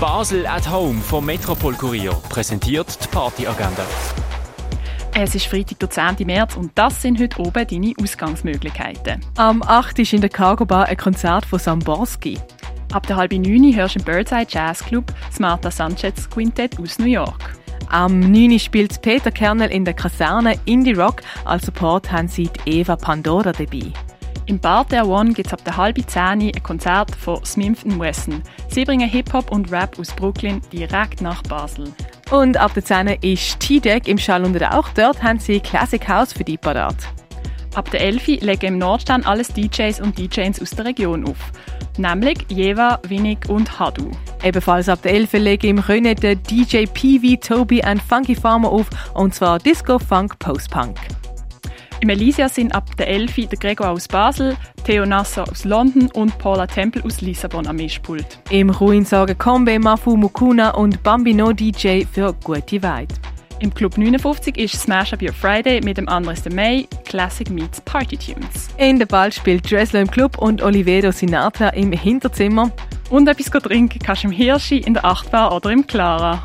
Basel at Home vom Metropol Kurier präsentiert die Partyagenda. Es ist Freitag, der 10. März und das sind heute oben deine Ausgangsmöglichkeiten. Am 8. ist in der Cargo Bar ein Konzert von Samborski. Ab der halben 9 hörst du im Birdseye Jazz Club das Martha Sanchez Quintett aus New York. Am 9. spielt Peter Kernel in der Kaserne Indie Rock. Als Support haben sie die Eva Pandora dabei. Im Bar der One gibt es ab der halben 10 ein Konzert von Smith Wesson. Sie bringen Hip-Hop und Rap aus Brooklyn direkt nach Basel. Und ab der 10 ist T-Deck im Schall und auch dort haben sie Classic House für die parat. Ab der 11 legen im Nordstand alles DJs und DJs aus der Region auf. Nämlich Jeva, Winnig und Hadu. Ebenfalls ab der 11 legen im Röne der DJ PV, Toby und Funky Farmer auf, und zwar Disco, Funk, Post-Punk. Im Elysia sind ab der 11 der Gregor aus Basel, Theo Nasser aus London und Paula Tempel aus Lissabon am Mischpult. Im Ruin sorgen Kombe, Mafu Mukuna und Bambino DJ für gute Weid. Im Club 59 ist Smash Up Your Friday mit dem Andres de May Classic Meets Party Tunes. In der Ball spielt Dressler im Club und Olivedo Sinatra im Hinterzimmer. Und etwas trinken kannst du im Hirschi, in der Achtbar oder im Clara.